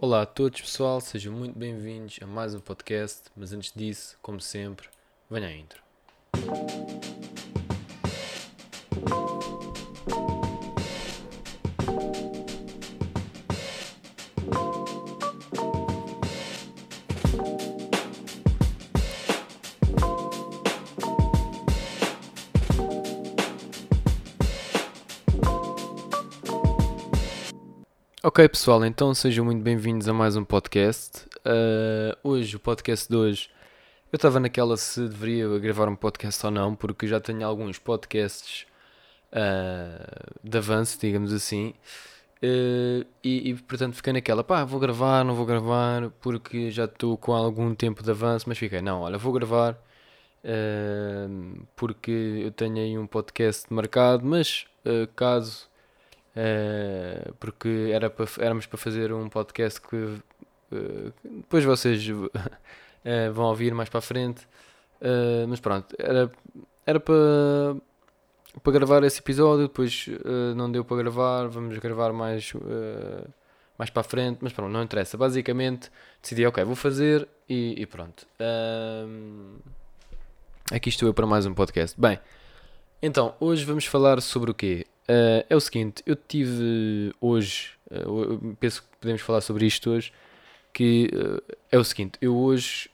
Olá a todos, pessoal, sejam muito bem-vindos a mais um podcast. Mas antes disso, como sempre, venha a intro. Ok, pessoal, então sejam muito bem-vindos a mais um podcast. Uh, hoje, o podcast de hoje, eu estava naquela se deveria gravar um podcast ou não, porque já tenho alguns podcasts uh, de avanço, digamos assim, uh, e, e, portanto fiquei naquela, pá, vou gravar, não vou gravar, porque já estou com algum tempo de avanço, mas fiquei, não, olha, vou gravar, porque eu tenho aí um podcast marcado, mas caso Uh, porque era para, éramos para fazer um podcast que uh, depois vocês uh, vão ouvir mais para a frente. mas pronto, era, era para, para gravar esse episódio, depois não deu para gravar, vamos gravar mais, mais para a frente, mas pronto, não interessa. Basicamente decidi, ok, vou fazer e, e pronto. aqui estou eu para mais um podcast. Bem, então, hoje vamos falar sobre o quê? Uh, é o seguinte, eu tive hoje, uh, penso que podemos falar sobre isto hoje, que uh, é o seguinte, eu hoje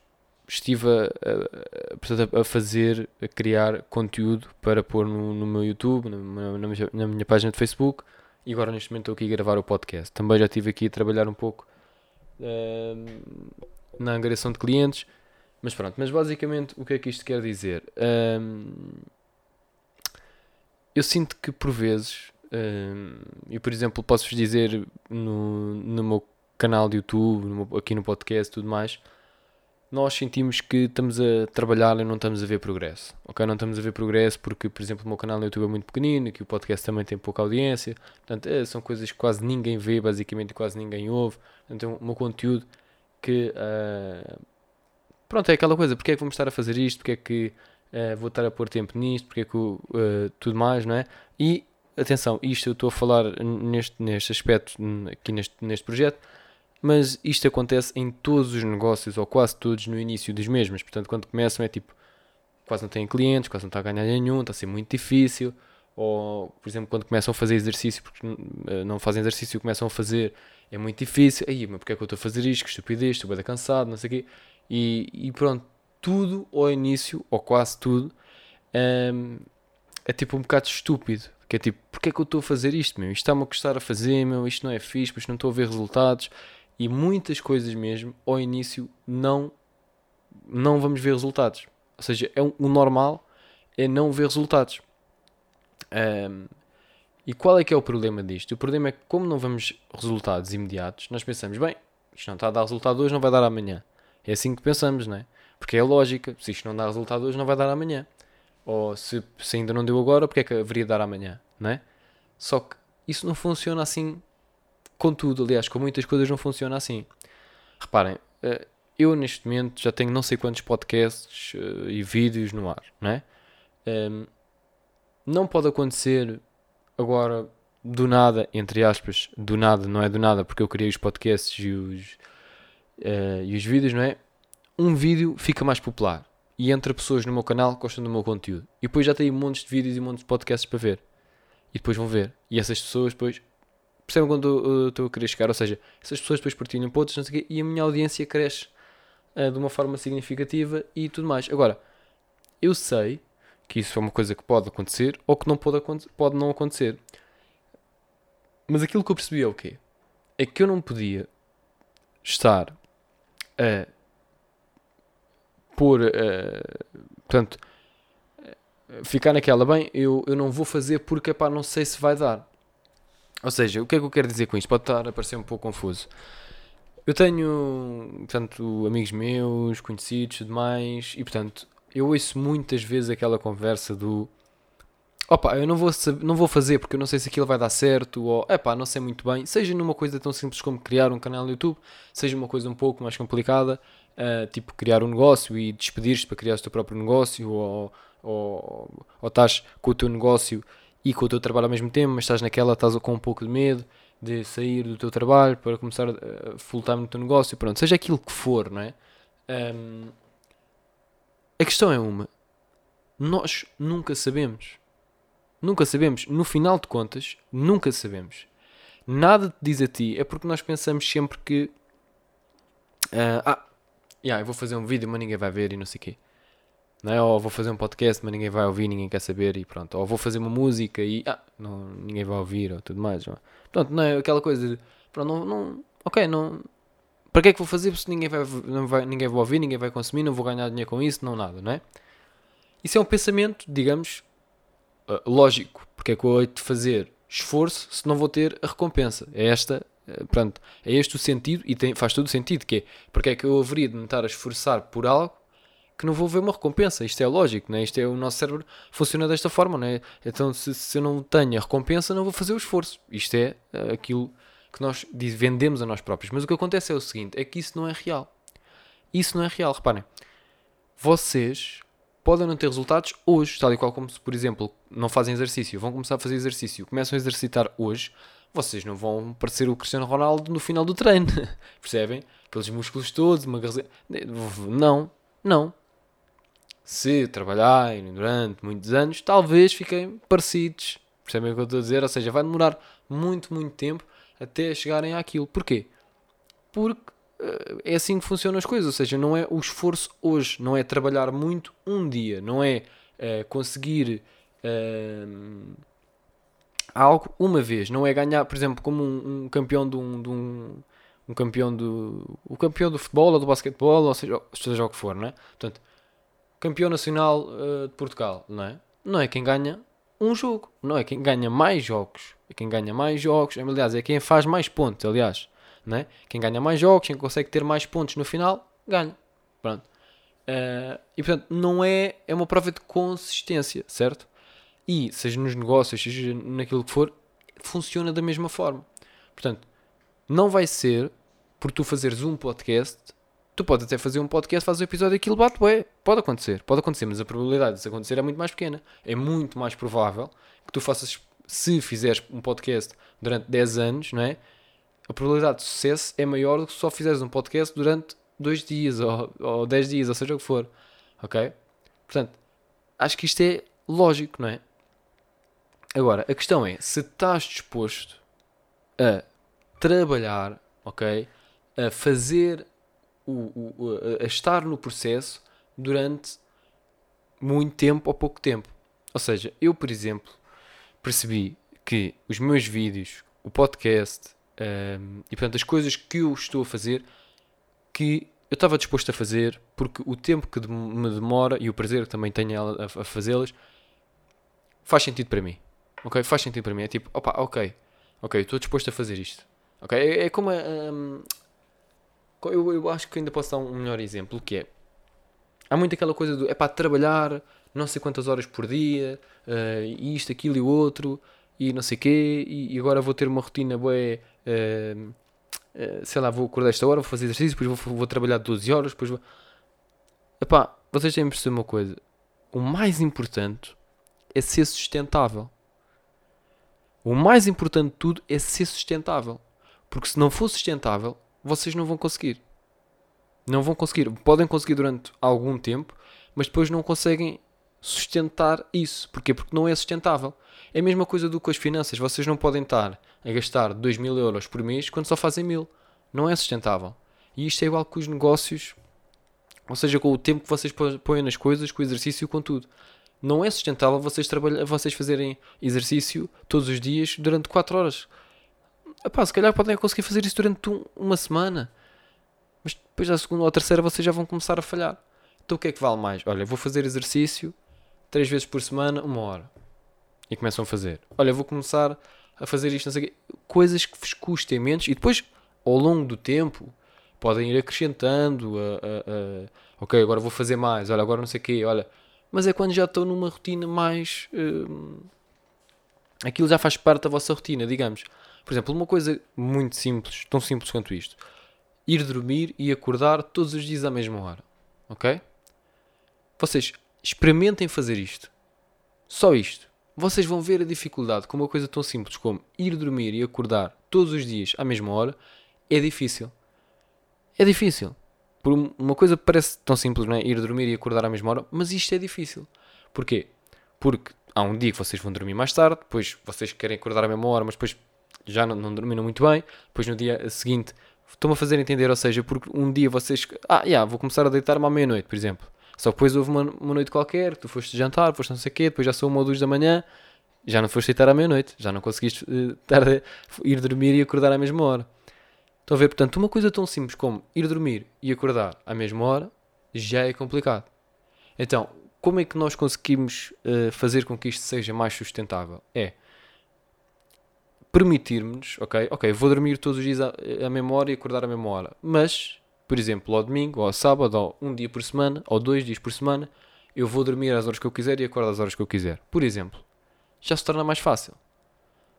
estive a, a, a, fazer, a criar conteúdo para pôr no, no meu YouTube, na, na, na, minha página de Facebook, e agora neste momento estou aqui a gravar o podcast. Também já estive aqui a trabalhar um pouco na angariação de clientes, mas pronto, mas basicamente o que é que isto quer dizer? Eu sinto que por vezes, uh, eu por exemplo posso-vos dizer no, no meu canal de YouTube, no meu, aqui no podcast tudo mais, nós sentimos que estamos a trabalhar e não estamos a ver progresso. Ok? Não estamos a ver progresso porque, por exemplo, o meu canal no YouTube é muito pequenino, que o podcast também tem pouca audiência. Portanto, é, são coisas que quase ninguém vê, basicamente quase ninguém ouve. Então, o meu conteúdo que. Uh, pronto, é aquela coisa. Porque é que vamos estar a fazer isto? Porque é que uh, vou estar a pôr tempo nisto, porque é que uh, tudo mais, não é? E atenção, isto eu estou a falar neste, neste aspecto, aqui neste, neste projeto, mas isto acontece em todos os negócios, ou quase todos, no início dos mesmos. Portanto, quando começam é tipo, quase não têm clientes, quase não está a ganhar nenhum, está a ser muito difícil. Ou, por exemplo, quando começam a fazer exercício, porque uh, não fazem exercício, começam a fazer, é muito difícil. Aí, mas porque é que eu estou a fazer isto? Que estupidez, estou bem cansado, não sei o quê. E, e pronto, tudo ao início, ou quase tudo, um, é tipo um bocado estúpido. Que é tipo, porque é que eu estou a fazer isto, meu? Isto está-me a custar a fazer, meu? Isto não é fixe, mas não estou a ver resultados. E muitas coisas mesmo, ao início, não, não vamos ver resultados. Ou seja, é um, o normal é não ver resultados. Um, e qual é que é o problema disto? O problema é que, como não vamos resultados imediatos, nós pensamos, bem, isto não está a dar resultado hoje, não vai dar amanhã. É assim que pensamos, não é? Porque é lógica, se isto não dá resultado hoje, não vai dar amanhã. Ou se, se ainda não deu agora, porque é que haveria de dar amanhã, não é? Só que isso não funciona assim com tudo, aliás, com muitas coisas não funciona assim. Reparem, eh, eu neste momento já tenho não sei quantos podcasts eh, e vídeos no ar, não é? Ehm, não pode acontecer agora do nada, entre aspas, do nada, não é do nada, porque eu criei os podcasts e os, uh, e os vídeos, não é? Um vídeo fica mais popular e entra pessoas no meu canal que gostam do meu conteúdo. E depois já tenho montes de vídeos e montes de podcasts para ver. E depois vão ver. E essas pessoas depois percebem quando estou a querer chegar. Ou seja, essas pessoas depois partilham para outros, não sei quê, e a minha audiência cresce uh, de uma forma significativa e tudo mais. Agora, eu sei que isso é uma coisa que pode acontecer ou que não pode, pode não acontecer. Mas aquilo que eu percebi é o quê? É que eu não podia estar a por, uh, portanto, ficar naquela, bem, eu, eu não vou fazer porque, pá, não sei se vai dar. Ou seja, o que é que eu quero dizer com isto? Pode estar a parecer um pouco confuso. Eu tenho, portanto, amigos meus, conhecidos demais, e portanto, eu ouço muitas vezes aquela conversa do opa, eu não vou, não vou fazer porque eu não sei se aquilo vai dar certo, ou epá, não sei muito bem, seja numa coisa tão simples como criar um canal no YouTube, seja uma coisa um pouco mais complicada, uh, tipo criar um negócio e despedir-te para criar o teu próprio negócio, ou, ou, ou estás com o teu negócio e com o teu trabalho ao mesmo tempo, mas estás naquela, estás com um pouco de medo de sair do teu trabalho para começar a full time no teu negócio, pronto, seja aquilo que for, não é? Um, a questão é uma: nós nunca sabemos. Nunca sabemos. No final de contas, nunca sabemos. Nada te diz a ti. É porque nós pensamos sempre que. Uh, ah, yeah, eu vou fazer um vídeo, mas ninguém vai ver e não sei o quê. Não é? Ou vou fazer um podcast, mas ninguém vai ouvir, ninguém quer saber e pronto. Ou vou fazer uma música e ah, não, ninguém vai ouvir ou tudo mais. Não é? Pronto, não é aquela coisa de. Pronto, não, não, ok, não. Para que é que vou fazer se ninguém vai, não vai, ninguém vai ouvir, ninguém vai consumir, não vou ganhar dinheiro com isso, não nada, não é? Isso é um pensamento, digamos, uh, lógico. Porque é que eu hei de fazer esforço se não vou ter a recompensa? É esta, pronto, é este o sentido e tem, faz todo o sentido, que é, porque é que eu haveria de me estar a esforçar por algo que não vou ver uma recompensa. Isto é lógico, né? Isto é o nosso cérebro funciona desta forma, né? Então, se, se eu não tenho a recompensa, não vou fazer o esforço. Isto é uh, aquilo que nós vendemos a nós próprios. Mas o que acontece é o seguinte: é que isso não é real. Isso não é real, reparem. Vocês podem não ter resultados hoje, tal e qual como se, por exemplo, não fazem exercício, vão começar a fazer exercício, começam a exercitar hoje, vocês não vão parecer o Cristiano Ronaldo no final do treino, percebem? Aqueles músculos todos, uma. Não, não se trabalharem durante muitos anos, talvez fiquem parecidos. Percebem o que eu estou a dizer? Ou seja, vai demorar muito, muito tempo até chegarem àquilo. Porquê? Porque uh, é assim que funcionam as coisas. Ou seja, não é o esforço hoje, não é trabalhar muito um dia, não é uh, conseguir uh, algo uma vez, não é ganhar, por exemplo, como um, um campeão de um, de um, um campeão do o campeão do futebol ou do basquetebol, ou seja, seja o que for, não é? Portanto, campeão nacional uh, de Portugal, não é? Não é quem ganha um jogo, não é quem ganha mais jogos, é quem ganha mais jogos, aliás, é quem faz mais pontos, aliás, não é? Quem ganha mais jogos, quem consegue ter mais pontos no final, ganha. Pronto. Uh, e portanto, não é, é uma prova de consistência, certo? E seja nos negócios, seja naquilo que for, funciona da mesma forma. Portanto, não vai ser por tu fazeres um podcast Tu podes até fazer um podcast, fazer um episódio e aquilo bate ué. Pode acontecer, pode acontecer, mas a probabilidade disso acontecer é muito mais pequena. É muito mais provável que tu faças, se fizeres um podcast durante 10 anos, não é? A probabilidade de sucesso é maior do que se só fizeres um podcast durante 2 dias ou, ou 10 dias, ou seja o que for. Ok? Portanto, acho que isto é lógico, não é? Agora, a questão é: se estás disposto a trabalhar, ok? A fazer o, o, a estar no processo durante muito tempo ou pouco tempo. Ou seja, eu, por exemplo, percebi que os meus vídeos, o podcast um, e portanto as coisas que eu estou a fazer, que eu estava disposto a fazer porque o tempo que me demora e o prazer que também tenho a, a fazê-las faz sentido para mim. Ok? Faz sentido para mim. É tipo, opa, ok, ok, estou disposto a fazer isto. Ok? É, é como a, um, eu, eu acho que ainda posso dar um melhor exemplo, que é há muito aquela coisa do é para trabalhar não sei quantas horas por dia, uh, isto, aquilo e outro, e não sei quê, e, e agora vou ter uma rotina boa, uh, uh, sei lá, vou acordar esta hora, vou fazer exercício, depois vou, vou trabalhar 12 horas, depois vou. Epá, vocês têm de perceber uma coisa: o mais importante é ser sustentável. O mais importante de tudo é ser sustentável. Porque se não for sustentável, vocês não vão conseguir. Não vão conseguir. Podem conseguir durante algum tempo, mas depois não conseguem sustentar isso. Porquê? Porque não é sustentável. É a mesma coisa do que as finanças. Vocês não podem estar a gastar 2 mil euros por mês quando só fazem mil. Não é sustentável. E isto é igual com os negócios, ou seja, com o tempo que vocês põem nas coisas, com o exercício, com tudo. Não é sustentável vocês, vocês fazerem exercício todos os dias durante 4 horas. Epá, se calhar podem conseguir fazer isso durante um, uma semana. Mas depois da segunda ou terceira vocês já vão começar a falhar. Então o que é que vale mais? Olha, vou fazer exercício três vezes por semana, uma hora. E começam a fazer. Olha, vou começar a fazer isto, não sei o quê. Coisas que vos custem menos e depois, ao longo do tempo, podem ir acrescentando. A, a, a, ok, agora vou fazer mais. Olha, agora não sei o quê. Olha, mas é quando já estou numa rotina mais. Hum, aquilo já faz parte da vossa rotina, digamos. Por exemplo, uma coisa muito simples, tão simples quanto isto: ir dormir e acordar todos os dias à mesma hora. Ok? Vocês experimentem fazer isto. Só isto. Vocês vão ver a dificuldade com uma coisa tão simples como ir dormir e acordar todos os dias à mesma hora é difícil. É difícil. Por uma coisa parece tão simples, não é? Ir dormir e acordar à mesma hora, mas isto é difícil. Porquê? Porque há um dia que vocês vão dormir mais tarde, depois vocês querem acordar à mesma hora, mas depois já não, não dormiram muito bem, depois no dia seguinte estão-me a fazer entender, ou seja, porque um dia vocês. Ah, já, yeah, vou começar a deitar-me à meia-noite, por exemplo. Só que depois houve uma, uma noite qualquer, tu foste jantar, foste não sei o quê, depois já são uma ou duas da manhã, já não foste deitar à meia-noite, já não conseguiste uh, a, ir dormir e acordar à mesma hora. Estão a ver? Portanto, uma coisa tão simples como ir dormir e acordar à mesma hora já é complicado. Então, como é que nós conseguimos uh, fazer com que isto seja mais sustentável? É permitirmos, ok, ok, vou dormir todos os dias à, mesma hora e acordar à mesma hora, mas, por exemplo, ao domingo, ou ao sábado, ou um dia por semana, ou dois dias por semana, eu vou dormir às horas que eu quiser e acordo às horas que eu quiser. Por exemplo, já se torna mais fácil.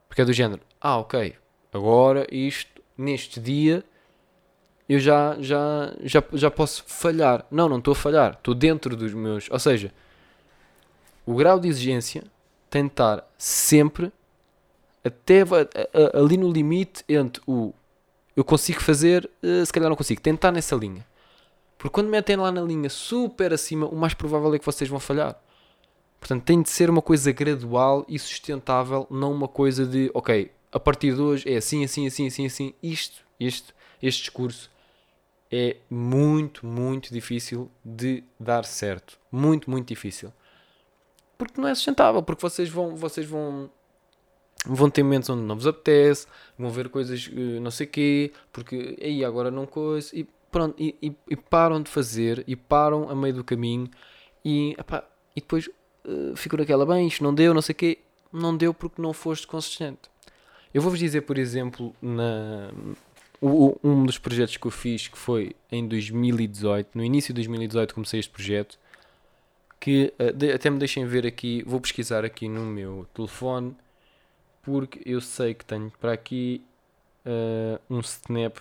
Porque é do género, ah, ok, agora isto, neste dia, eu já, já, já, já posso falhar. Não, não estou a falhar, estou dentro dos meus. Ou seja, o grau de exigência tem de estar sempre até ali no limite entre o eu consigo fazer, eh, se calhar não consigo, tentar nessa linha. Porque quando metem lá na linha super acima, o mais provável é que vocês vão falhar. Portanto, tem de ser uma coisa gradual e sustentável, não uma coisa de, ok, a partir de hoje é assim, assim, assim, assim, assim. Isto, isto, este discurso é muito, muito difícil de dar certo. Muito, muito difícil. Porque não é sustentável, porque vocês vão, vocês vão vão ter momentos onde não vos apetece, vão ver coisas uh, não sei quê, porque aí agora não coisa, e pronto, e, e, e, param de fazer, e param a meio do caminho, e, epá, e depois uh, ficam naquela, bem, isto não deu, não sei quê, não deu porque não foste consistente. Eu vou-vos dizer, por exemplo, na, o, um dos projetos que eu fiz, que foi em 2018, no início de 2018 comecei este projeto, que de, até me deixem ver aqui, vou pesquisar aqui no meu telefone, porque eu sei que tenho para aqui uh, um snap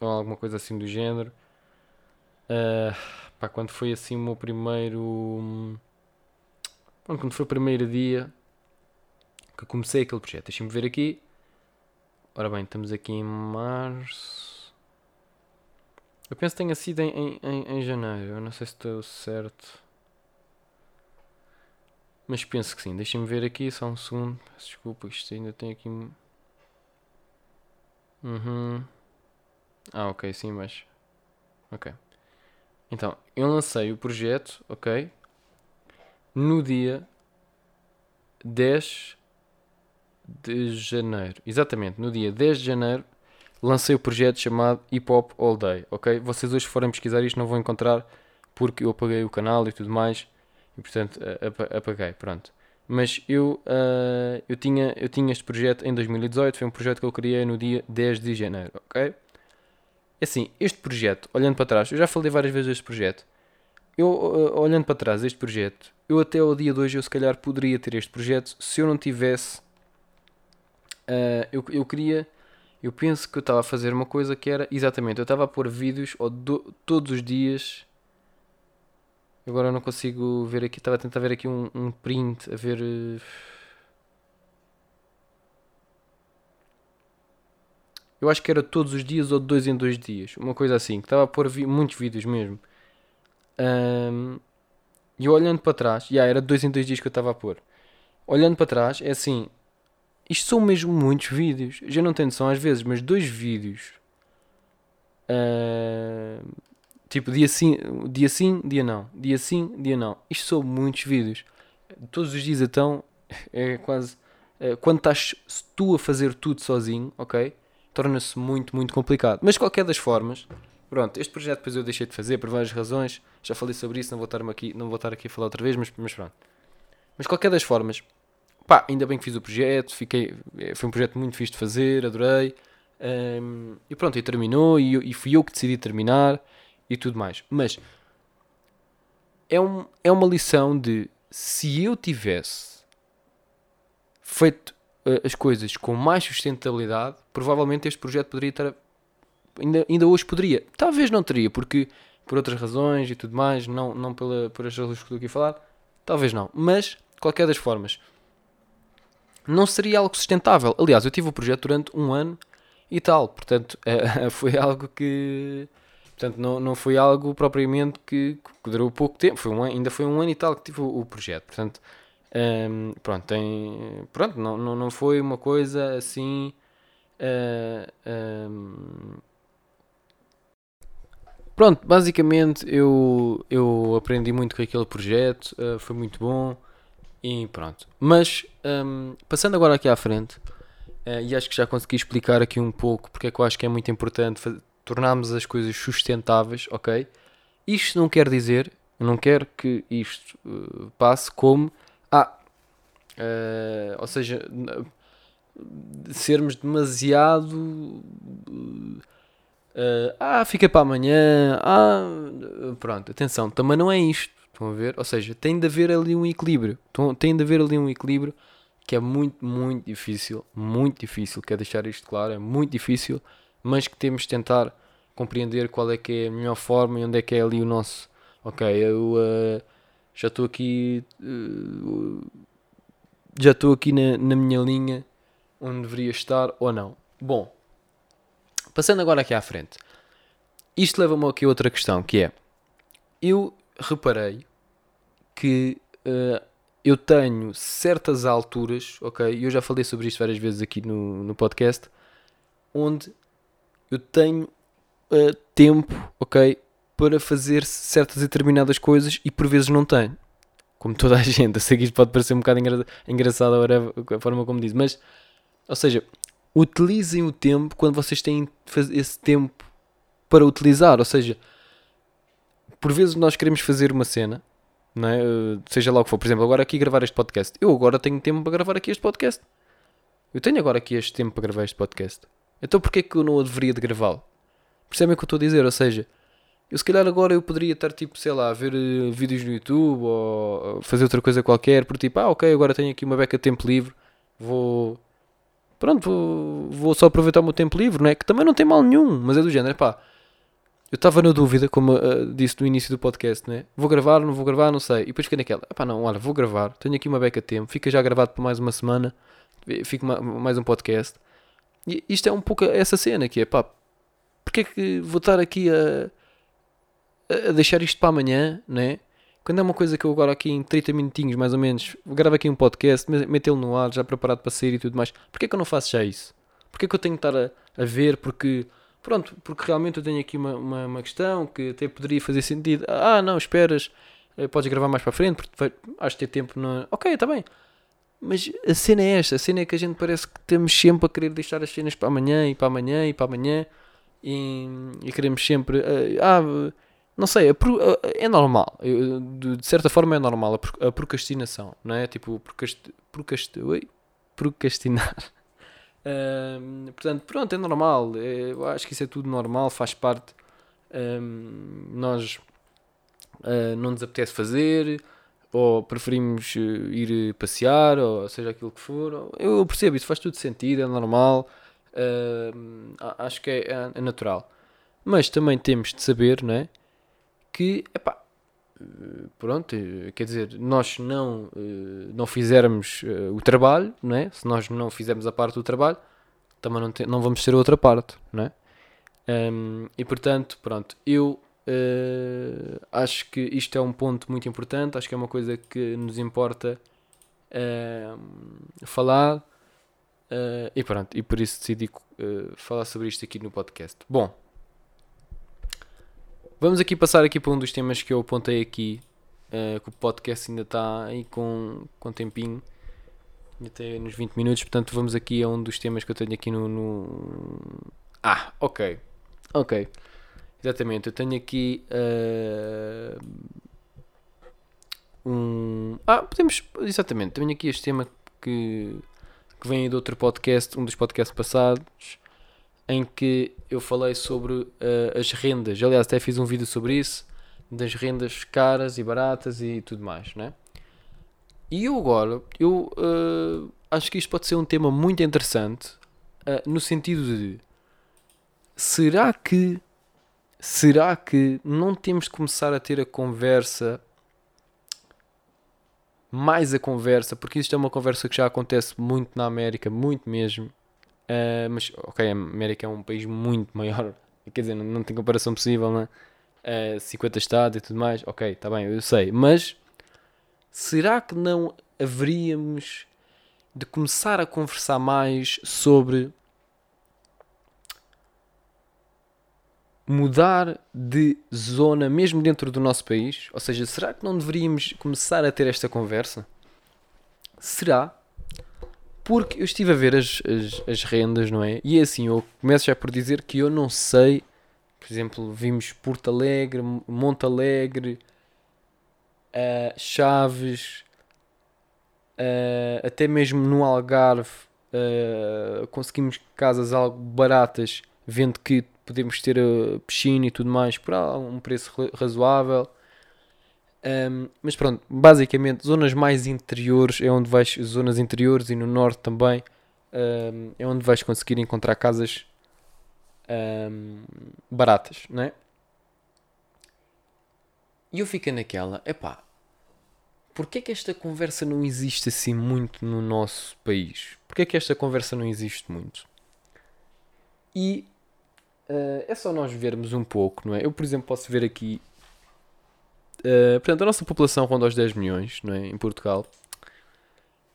ou alguma coisa assim do género. Uh, pá, quando foi assim o meu primeiro. quando foi o primeiro dia que comecei aquele projeto. Deixem-me ver aqui. Ora bem, estamos aqui em março. Eu penso que tenha sido em, em, em janeiro. Eu não sei se estou certo. Mas penso que sim. Deixem-me ver aqui só um segundo. Desculpa, isto ainda tem aqui. Uhum. Ah, ok, sim, mas. Ok. Então, eu lancei o projeto, ok? No dia 10 de janeiro. Exatamente, no dia 10 de janeiro lancei o projeto chamado Hip Hop All Day, ok? Vocês hoje forem pesquisar isto não vão encontrar porque eu apaguei o canal e tudo mais e portanto apaguei, pronto. Mas eu, uh, eu, tinha, eu tinha este projeto em 2018, foi um projeto que eu criei no dia 10 de janeiro, ok? Assim, este projeto, olhando para trás, eu já falei várias vezes deste projeto, eu uh, olhando para trás deste projeto, eu até ao dia de hoje eu se calhar poderia ter este projeto se eu não tivesse. Uh, eu, eu queria. Eu penso que eu estava a fazer uma coisa que era exatamente, eu estava a pôr vídeos ou do, todos os dias Agora não consigo ver aqui. Estava a tentar ver aqui um, um print, a ver. Uh... Eu acho que era todos os dias ou dois em dois dias. Uma coisa assim. Que estava a pôr muitos vídeos mesmo. Um... E olhando para trás. Já yeah, era dois em dois dias que eu estava a pôr. Olhando para trás, é assim. Isto são mesmo muitos vídeos. Já não tenho noção às vezes, mas dois vídeos. Uh, Tipo, dia sim, dia sim, dia não. Dia sim, dia não. Isto são muitos vídeos. Todos os dias então é quase. É, quando estás tu a fazer tudo sozinho, ok? Torna-se muito, muito complicado. Mas qualquer das formas, pronto, este projeto depois eu deixei de fazer por várias razões. Já falei sobre isso, não vou estar aqui, não vou estar aqui a falar outra vez, mas, mas pronto. Mas qualquer das formas, pá, ainda bem que fiz o projeto, fiquei, é, foi um projeto muito fixe de fazer, adorei. Um, e pronto, e terminou, e, e fui eu que decidi terminar e tudo mais. Mas é, um, é uma lição de se eu tivesse feito uh, as coisas com mais sustentabilidade, provavelmente este projeto poderia estar. Ainda, ainda hoje poderia. Talvez não teria, porque por outras razões e tudo mais, não, não pela, por as razões que estou aqui a falar, talvez não. Mas, de qualquer das formas, não seria algo sustentável. Aliás, eu tive o projeto durante um ano e tal. Portanto, foi algo que. Portanto, não, não foi algo propriamente que, que durou pouco tempo. Foi um, ainda foi um ano e tal que tive o, o projeto. Portanto, um, pronto, tem, pronto não, não, não foi uma coisa assim. Uh, ah, um, pronto, basicamente eu, eu aprendi muito com aquele projeto, uh, foi muito bom e pronto. Mas um, passando agora aqui à frente, uh, e acho que já consegui explicar aqui um pouco porque é que eu acho que é muito importante tornarmos as coisas sustentáveis, ok? Isto não quer dizer, não quero que isto uh, passe como ah, uh, ou seja, sermos demasiado uh, ah, fica para amanhã, ah, pronto, atenção, também não é isto, estão a ver? Ou seja, tem de haver ali um equilíbrio, tem de haver ali um equilíbrio que é muito, muito difícil, muito difícil, quero deixar isto claro, é muito difícil, mas que temos de tentar compreender qual é que é a melhor forma e onde é que é ali o nosso. Ok, eu uh, já estou aqui. Uh, já estou aqui na, na minha linha onde deveria estar ou não. Bom, passando agora aqui à frente. Isto leva-me aqui a outra questão que é. Eu reparei que uh, eu tenho certas alturas, ok? Eu já falei sobre isto várias vezes aqui no, no podcast, onde eu tenho uh, tempo, ok, para fazer certas determinadas coisas e por vezes não tenho. Como toda a gente, eu sei que isto pode parecer um bocado engra engraçado a forma como diz, mas, ou seja, utilizem o tempo quando vocês têm esse tempo para utilizar, ou seja, por vezes nós queremos fazer uma cena, é? Eh, seja lá o que for, por exemplo, agora aqui gravar este podcast, eu agora tenho tempo para gravar aqui este podcast. Eu tenho agora aqui este tempo para gravar este podcast. Então porquê que eu não deveria de gravá-lo? Percebem o que eu estou a dizer? Ou seja, eu se calhar agora eu poderia estar tipo, sei lá, a ver uh, vídeos no YouTube ou fazer outra coisa qualquer, por tipo, ah ok, agora tenho aqui uma beca de tempo livre, vou. Pronto, vou, vou só aproveitar o meu tempo livre, não é? Que também não tem mal nenhum, mas é do género, pá. Eu estava na dúvida, como uh, disse no início do podcast, né? Vou gravar, não vou gravar, não sei. E depois fiquei naquela, pá, não, olha, vou gravar, tenho aqui uma beca de tempo, fica já gravado por mais uma semana, fica mais um podcast. E isto é um pouco essa cena que é, pá, porque é que vou estar aqui a, a deixar isto para amanhã, né? Quando é uma coisa que eu agora aqui em 30 minutinhos mais ou menos gravo aqui um podcast, metê-lo no ar, já preparado para sair e tudo mais, porquê é que eu não faço já isso? Porquê é que eu tenho que estar a, a ver? Porque, pronto, porque realmente eu tenho aqui uma, uma, uma, questão que até poderia fazer sentido. Ah, não, esperas, eh, podes gravar mais para a frente, porque vai, has de ter tempo. No... Ok, está bem. Mas a cena é esta, a cena é que a gente parece que temos sempre a querer deixar as cenas para amanhã e para amanhã e para amanhã e, e queremos sempre. Uh, ah, não sei, é, é normal. De certa forma é normal a procrastinação, não é? Tipo, procrast, procrast, procrastinar. Um, portanto, pronto, é normal. É, eu acho que isso é tudo normal, faz parte. Um, nós uh, não nos apetece fazer, ou preferimos uh, ir passear, ou seja aquilo que for. Eu percebo, isso faz tudo sentido, é normal. Uh, acho que é, é, é, natural. Mas também temos de saber, não é? Que, epá, pronto, quer dizer, nós não, eh, não fizermos eh, o trabalho, não é? Se nós não fizermos a parte do trabalho, também não, não vamos ter outra parte, não é? Um, e portanto, pronto, eu uh, acho que isto é um ponto muito importante, acho que é uma coisa que nos importa uh, falar Uh, e pronto, e por isso decidi falar sobre isto aqui no podcast. Bom, vamos aqui passar aqui para um dos temas que eu apontei aqui, uh, que o podcast ainda está aí com, com tempinho, até nos 20 minutos, portanto vamos aqui a um dos temas que eu tenho aqui no... no... Ah, ok, ok, exatamente, eu tenho aqui um... Ah, podemos, exatamente, tenho aqui este tema que que vem de outro podcast, um dos podcasts passados, em que eu falei sobre uh, as rendas. Aliás, até fiz um vídeo sobre isso, das rendas caras e baratas e tudo mais, né? E eu agora, eu uh, acho que isto pode ser um tema muito interessante, uh, no sentido de será que será que não temos de começar a ter a conversa mais a conversa, porque isto é uma conversa que já acontece muito na América, muito mesmo, Uh, mas, ok, a América é um país muito maior. Quer dizer, não, não tem comparação possível, né? Uh, 50 estados e tudo mais. Ok, está bem, eu sei. Mas será que não haveríamos de começar a conversar mais sobre mudar de zona mesmo dentro do nosso país? Ou seja, será que não deveríamos começar a ter esta conversa? Será? Porque eu estive a ver as, as, as rendas, não é? E é assim, eu começo já por dizer que eu não sei. Por exemplo, vimos Porto Alegre, Monte Alegre, uh, Chaves, uh, até mesmo no Algarve uh, conseguimos casas algo baratas, vendo que podemos ter a piscina e tudo mais por um preço razoável. Um, mas pronto, basicamente, zonas mais interiores é onde vais, zonas interiores e no norte também, um, é onde vais conseguir encontrar casas um, baratas, não é? E eu fico naquela, epá, porquê é que esta conversa não existe assim muito no nosso país? Porquê é que esta conversa não existe muito? E uh, é só nós vermos um pouco, não é? Eu, por exemplo, posso ver aqui Uh, portanto, a nossa população ronda aos 10 milhões não é? em Portugal.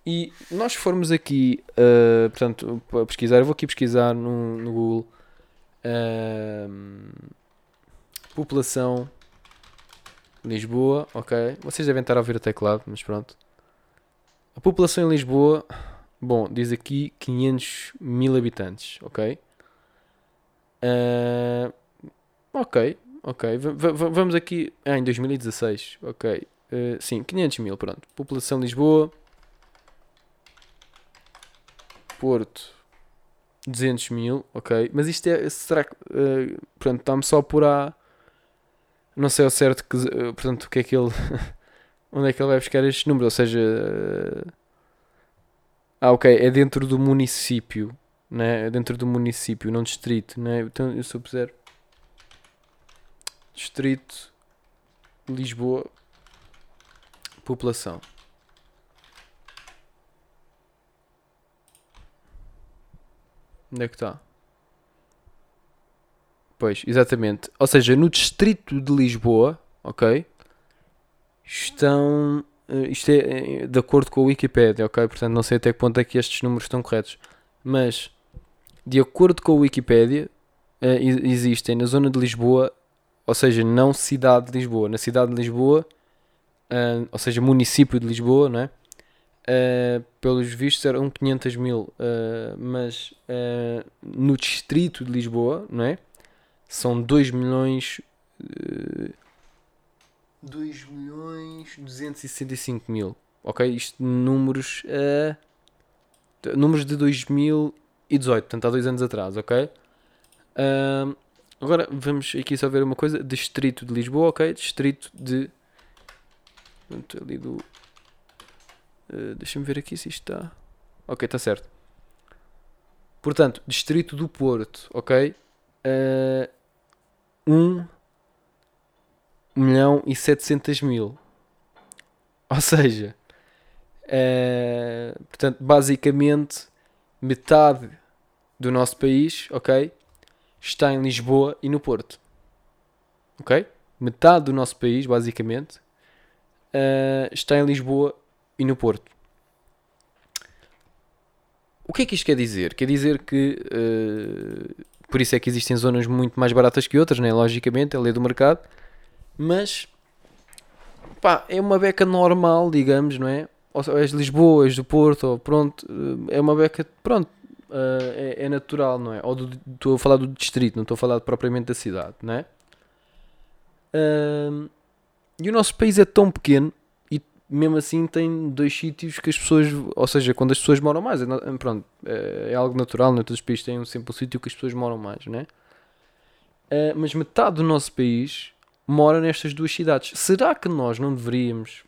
E nós formos aqui, uh, portanto, pesquisar, eu vou aqui pesquisar no, no Google uh, população Lisboa, ok. Vocês devem estar a ouvir o teclado, mas pronto. A população em Lisboa, bom, diz aqui 500 mil habitantes, ok. Uh, ok, ok. V vamos aqui. Ah, em 2016. Ok. Uh, sim, 500 mil, pronto. População Lisboa. Porto. 200 mil, ok. Mas isto é. Será que. Uh, pronto, está-me só por a. Não sei ao certo que. Uh, portanto, o que é que ele. onde é que ele vai buscar estes números? Ou seja. Uh, ah, ok. É dentro do município. Né? É dentro do município, não distrito. Né? Então, se eu puser. Distrito Lisboa População Onde é que está? Pois, exatamente. Ou seja, no distrito de Lisboa, ok? Estão. Uh, isto é de acordo com a Wikipedia, ok? Portanto, não sei até que ponto é que estes números estão corretos. Mas, de acordo com a Wikipedia, uh, existem na zona de Lisboa ou seja, não cidade de Lisboa. Na cidade de Lisboa, uh, ou seja, município de Lisboa, não é? Uh, pelos vistos eram 500 mil, uh, mas no distrito de Lisboa, não é? São 2 milhões. 2 milhões 265 mil, ok? Isto números. números de 2018, portanto há dois anos atrás, ok? Uh, Agora vamos aqui só ver uma coisa. Distrito de Lisboa, ok? Distrito de. Pronto, ali do. Uh, Deixa-me ver aqui se isto está. Ok, está certo. Portanto, Distrito do Porto, ok? Uh, 1 milhão e 700 mil. Ou seja, uh, portanto, basicamente metade do nosso país, ok? Está em Lisboa e no Porto. Ok? Metade do nosso país, basicamente, uh, está em Lisboa e no Porto. O que é que isto quer dizer? Quer dizer que uh, por isso é que existem zonas muito mais baratas que outras, né? logicamente, é lei do mercado, mas pá, é uma beca normal, digamos, não é? Ou és de Lisboa, és do Porto, ou pronto, eh, é uma beca, pronto, uh, é, é, natural, não é? Ou estou a falar do distrito, não estou a falar propriamente da cidade, não é? Uh, e o nosso país é tão pequeno e mesmo assim tem dois sítios que as pessoas, ou seja, quando as pessoas moram mais, é, pronto, é, é algo natural, não é? Todos os países têm sempre um sítio que as pessoas moram mais, não é? Uh, mas metade do nosso país mora nestas duas cidades. Será que nós não deveríamos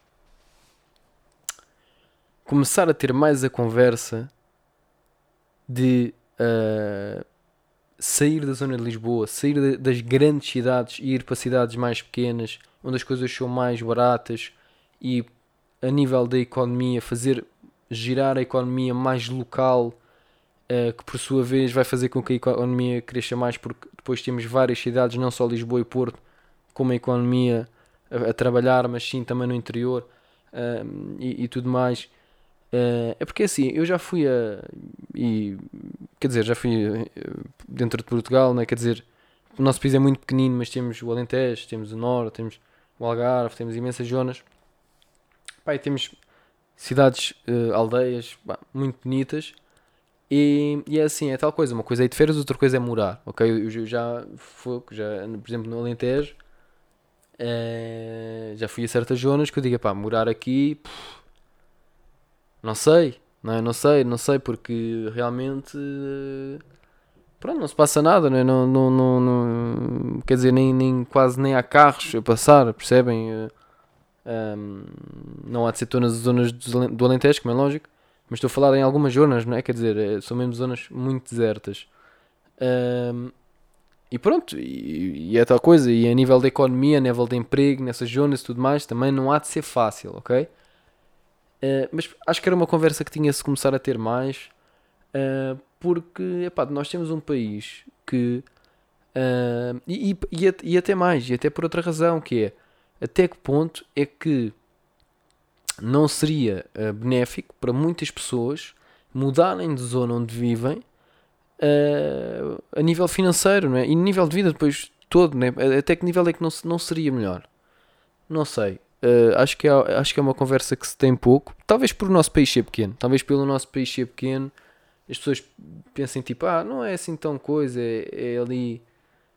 começar a ter mais a conversa de uh, sair da zona de Lisboa, sair de, das grandes cidades e ir para cidades mais pequenas, onde as coisas são mais baratas e a nível da economia, fazer girar a economia mais local uh, que por sua vez vai fazer com que a economia cresça mais, porque depois temos várias cidades, não só Lisboa e Porto, com uma economia a, a trabalhar, mas sim também no interior uh, e, e, tudo mais. Uh, é porque assim, eu já fui a. E, quer dizer, já fui dentro de Portugal, né? quer dizer, o nosso país é muito pequenino, mas temos o Alentejo, temos o Norte, temos o Algarve, temos imensas zonas. Pá, temos cidades, uh, aldeias pá, muito bonitas. E, e, é assim, é tal coisa. Uma coisa é ir de férias, outra coisa é morar. Ok? Eu, eu já fui, já, por exemplo, no Alentejo, é, já fui a certas zonas que eu digo, pá, morar aqui, pff, não sei, não, é? não sei, não sei, porque realmente pronto, não se passa nada, não, é? não, não, não, não, quer dizer, nem, nem, quase nem há carros a passar, percebem? Um, eh, não há de ser todas as zonas do Alentejo, como é lógico, mas estou a falar em algumas zonas, não é? Quer dizer, é, são mesmo zonas muito desertas. Um, e pronto, e, e, é tal coisa, e a nível da economia, a nível de emprego, nessas zonas e tudo mais, também não há de ser fácil, ok? Uh, mas acho que era uma conversa que tinha-se começar a ter mais, uh, porque epá, nós temos um país que. Uh, e, e, e, até mais, e até por outra razão, que é até que ponto é que não seria benéfico para muitas pessoas mudarem de zona onde vivem a nível financeiro não é? e nível de vida depois todo, né? até que nível é que não, não seria melhor? Não sei. Uh, acho, que é, acho que é uma conversa que se tem pouco. Talvez por o nosso país ser pequeno. Talvez pelo nosso país ser pequeno as pessoas pensem tipo, ah, não é assim tão coisa, é, é ali.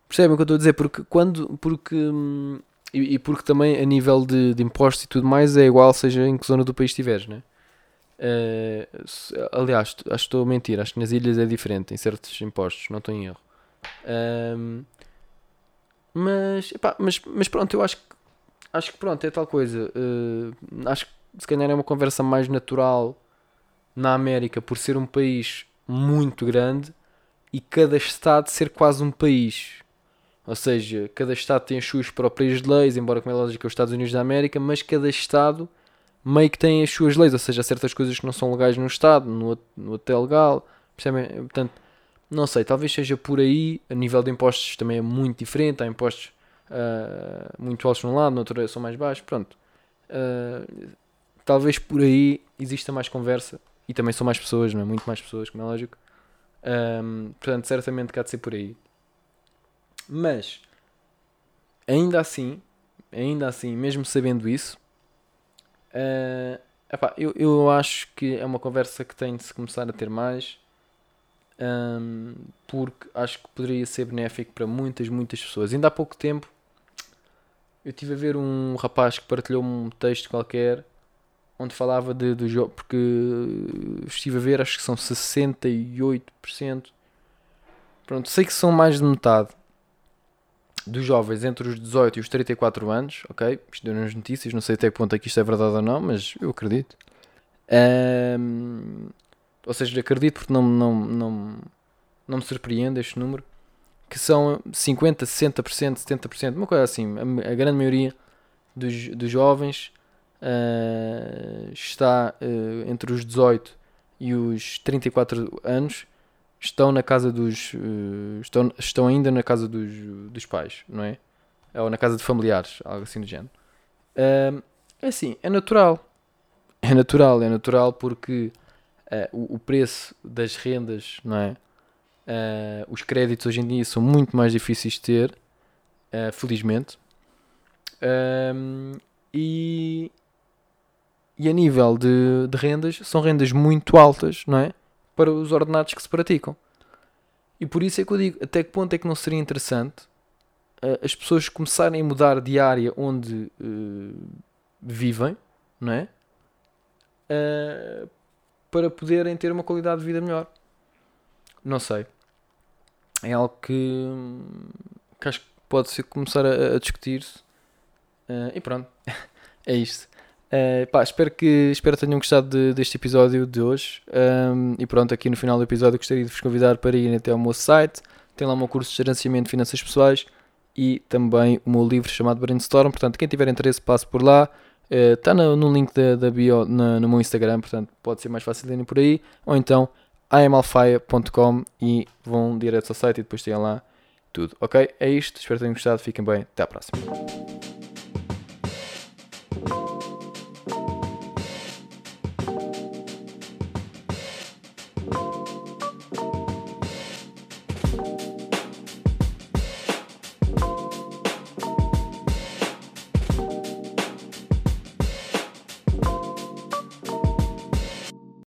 Percebem o que eu estou a dizer? Porque quando. Porque. Hum, e, e, porque também a nível de, de, impostos e tudo mais é igual, seja em que zona do país estiveres, né? Uh, aliás, acho que estou a mentir, acho que nas ilhas é diferente em certos impostos, não estou em erro. Uh, mas, epá, mas, mas pronto, eu acho que acho que pronto, é tal coisa. Uh, acho que se calhar é uma conversa mais natural na América por ser um país muito grande e cada estado ser quase um país. Ou seja, cada Estado tem as suas próprias leis, embora, como é lógico, é os Estados Unidos da América, mas cada Estado meio que tem as suas leis. Ou seja, há certas coisas que não são legais no Estado, no no outro é legal. Percebem? Portanto, não sei, talvez seja por aí. A nível de impostos também é muito diferente. Há impostos uh, muito altos num lado, no outro são mais baixos. Pronto. Uh, talvez por aí exista mais conversa. E também são mais pessoas, não é? Muito mais pessoas, como é lógico. Um, portanto, certamente cá de ser por aí. Mas, ainda assim, ainda assim, mesmo sabendo isso, uh, epá, eu, eu acho que é uma conversa que tem de se começar a ter mais, um, porque acho que poderia ser benéfico para muitas, muitas pessoas. Ainda há pouco tempo, eu estive a ver um rapaz que partilhou um texto qualquer onde falava de, do jogo, porque estive a ver, acho que são 68%. Pronto, sei que são mais de metade dos jovens entre os 18 e os 34 anos, ok? Isto deu nas notícias, não sei até que ponto é que isto é verdade ou não, mas eu acredito. Um, ou seja, acredito porque não, não, não, não me surpreende este número. Que são 50, 60%, 70%, uma coisa assim. A, a grande maioria dos, dos jovens uh, está uh, entre os 18 e os 34 anos estão na casa dos. Uh, estão, estão ainda na casa dos, dos pais, não é? Ou na casa de familiares, algo assim do género. É assim, é natural. É natural, é natural porque o, o, preço das rendas, não é? Os créditos hoje em dia são muito mais difíceis de ter, felizmente. e, e a nível de, de rendas, são rendas muito altas, não é? para os ordenados que se praticam. E por isso é que eu digo, até que ponto é que não seria interessante uh, as pessoas começarem a mudar de área onde uh, vivem, não é? Uh, para poderem ter uma qualidade de vida melhor. Não sei. É algo que, que acho que pode ser começar a, a discutir-se. e pronto, é isto. Uh, pá, espero que espero que tenham gostado de, deste episódio de hoje. Um, e pronto, aqui no final do episódio gostaria de vos convidar para irem até ao meu site. Tem lá o meu curso de gerenciamento de finanças pessoais e também o meu livro chamado Brainstorm. Portanto, quem tiver interesse, passe por lá. Está uh, no, no, link da, da bio na, no meu Instagram, portanto, pode ser mais fácil irem por aí. Ou então amalfaia.com e vão direto ao site e depois têm lá tudo. Ok? É isto. Espero que tenham gostado. Fiquem bem. Até à próxima.